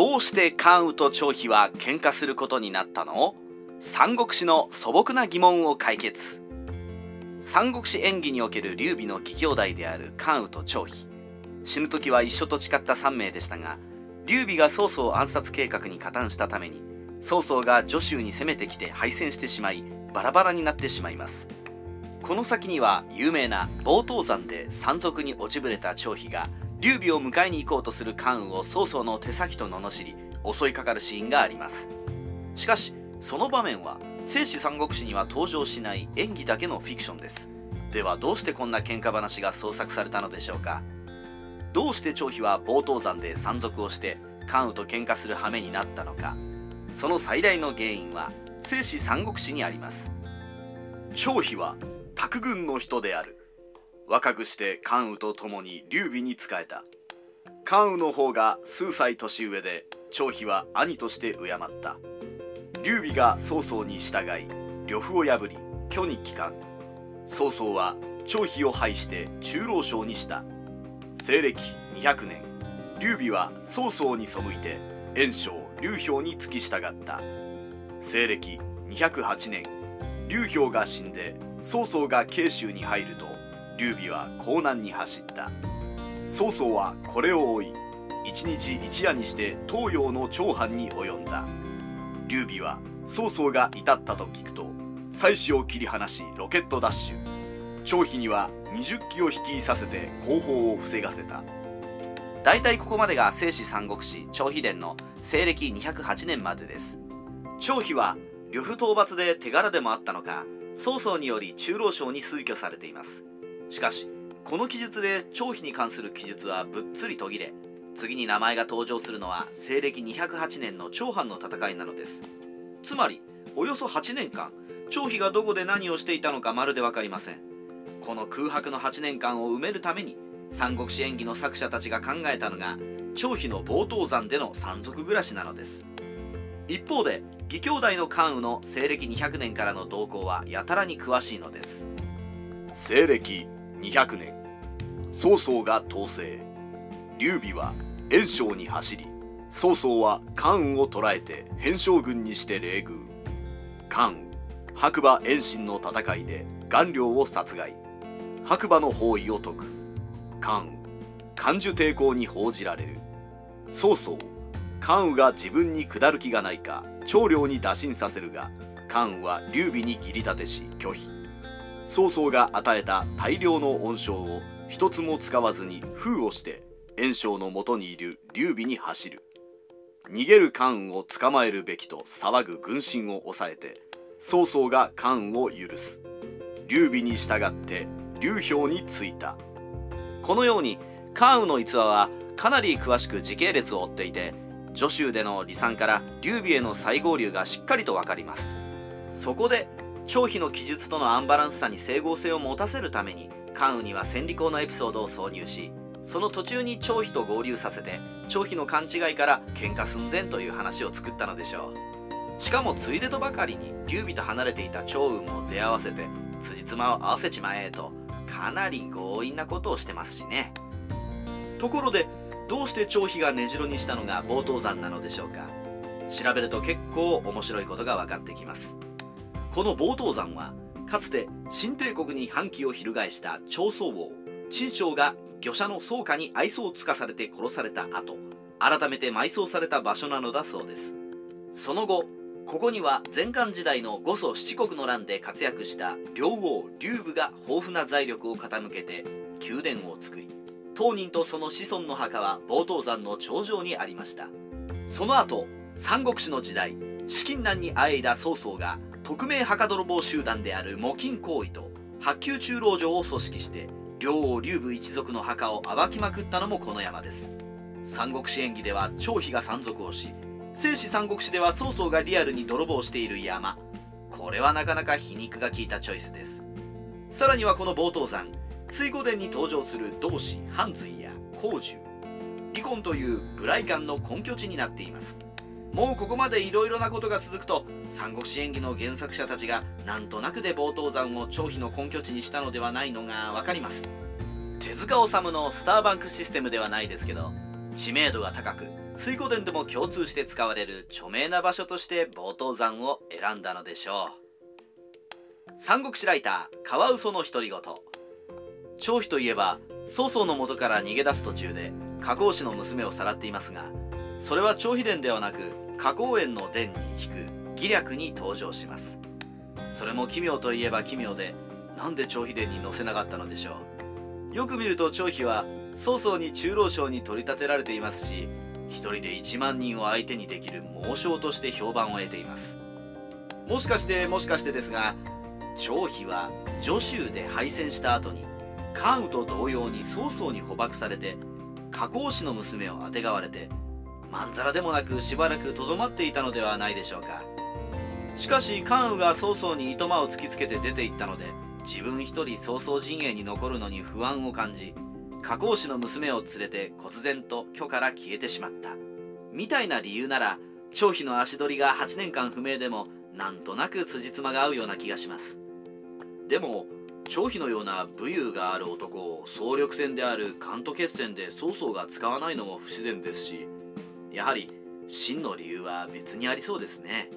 どうして関羽と張飛は喧嘩することになったの？三国志の素朴な疑問を解決。三国志演義における劉備の義兄弟である関羽と張飛。死ぬ時は一緒と誓った3名でしたが劉備が曹操暗殺計画に加担したために曹操が徐州に攻めてきて敗戦してしまいバラバラになってしまいます。この先には有名な冒頭山で山賊に落ちぶれた張飛が劉備を迎えに行こうとする関羽を曹操の手先と罵り襲いかかるシーンがあります。しかしその場面は聖史三国志には登場しない演技だけのフィクションです。ではどうしてこんな喧嘩話が創作されたのでしょうか。どうして張飛は冒頭山で山賊をして関羽と喧嘩する羽目になったのか。その最大の原因は聖史三国志にあります。張飛は卓軍の人である。若くして関羽と共に劉備に仕えた。関羽の方が数歳年上で張飛は兄として敬った。劉備が曹操に従い呂布を破り虚に帰還。曹操は張飛を廃して中老将にした。西暦200年劉備は曹操に背いて袁紹劉氷に付き従った。西暦208年劉氷が死んで曹操が慶州に入ると劉備は江南に走った。曹操はこれを追い一日一夜にして東洋の長藩に及んだ。劉備は曹操が至ったと聞くと妻子を切り離しロケットダッシュ。張飛には20機を率いさせて後方を防がせた。大体ここまでが聖史三国志張飛伝の西暦208年までです。張飛は呂布討伐で手柄でもあったのか曹操により中老省に推挙されています。しかしこの記述で張飛に関する記述はぶっつり途切れ次に名前が登場するのは西暦208年の長藩の戦いなのです。つまりおよそ8年間張飛がどこで何をしていたのかまるで分かりません。この空白の8年間を埋めるために三国志演義の作者たちが考えたのが張飛の冒頭山での山賊暮らしなのです。一方で義兄弟の関羽の西暦200年からの動向はやたらに詳しいのです。西暦200年。曹操が統制。劉備は袁紹に走り曹操は関羽を捕らえて偏将軍にして冷遇。関羽白馬遠心の戦いで顔料を殺害。白馬の包囲を解く。関羽漢樹抵抗に報じられる。曹操関羽が自分に下る気がないか長領に打診させるが関羽は劉備に義理立てし拒否。曹操が与えた大量の恩賞を一つも使わずに封をして袁紹のもとにいる劉備に走る。逃げる関羽を捕まえるべきと騒ぐ軍心を抑えて曹操が関羽を許す。劉備に従って劉氷についた。このように関羽の逸話はかなり詳しく時系列を追っていて徐州での離散から劉備への再合流がしっかりと分かります。そこで張飛の記述とのアンバランスさに整合性を持たせるために関羽には千里光のエピソードを挿入しその途中に張飛と合流させて張飛の勘違いから喧嘩寸前という話を作ったのでしょう。しかもついでとばかりに劉備と離れていた趙雲も出会わせて辻褄を合わせちまえとかなり強引なことをしてますしね。ところでどうして張飛が根城にしたのが冒頭山なのでしょうか。調べると結構面白いことが分かってきます。この冒頭山はかつて新帝国に反旗を翻した長宗王陳昌が御者の宗家に愛想をつかされて殺された後改めて埋葬された場所なのだそうです。その後ここには前漢時代の五祖七国の乱で活躍した両王劉武が豊富な財力を傾けて宮殿を作り当人とその子孫の墓は冒頭山の頂上にありました。その後三国志の時代資金難にあえいだ曹操が匿名墓泥棒集団である募金行為と八宮中老城を組織して両王劉武一族の墓を暴きまくったのもこの山です。三国志演義では張飛が山賊をし聖史三国志では曹操がリアルに泥棒している山。これはなかなか皮肉が効いたチョイスです。さらにはこの冒頭山。水御殿に登場する同志半髄や光樹離婚という無頼感の根拠地になっています。もうここまでいろいろなことが続くと三国志演義の原作者たちがなんとなくで冒頭山を張飛の根拠地にしたのではないのが分かります。手塚治虫のスターバンクシステムではないですけど知名度が高く水湖殿でも共通して使われる著名な場所として冒頭山を選んだのでしょう。三国志ライターカワウソの独り言。張飛といえば曹操の元から逃げ出す途中で加工師の娘をさらっていますがそれは張飛伝ではなく加工園の伝に引く義略に登場します。それも奇妙といえば奇妙でなんで張飛伝に載せなかったのでしょう。よく見ると張飛は曹操に中老将に取り立てられていますし一人で1万人を相手にできる猛将として評判を得ています。もしかしてもしかしてですが張飛は徐州で敗戦した後に関羽と同様に曹操に捕獲されて加工師の娘をあてがわれてまんざらでもなくしばらくとどまっていたのではないでしょうか。しかし関羽が曹操に糸間を突きつけて出て行ったので自分一人曹操陣営に残るのに不安を感じ加工師の娘を連れて忽然と居から消えてしまった。みたいな理由なら張飛の足取りが8年間不明でもなんとなく辻褄が合うような気がします。でも張飛のような武勇がある男を総力戦である関東決戦で曹操が使わないのも不自然ですしやはり真の理由は別にありそうですね。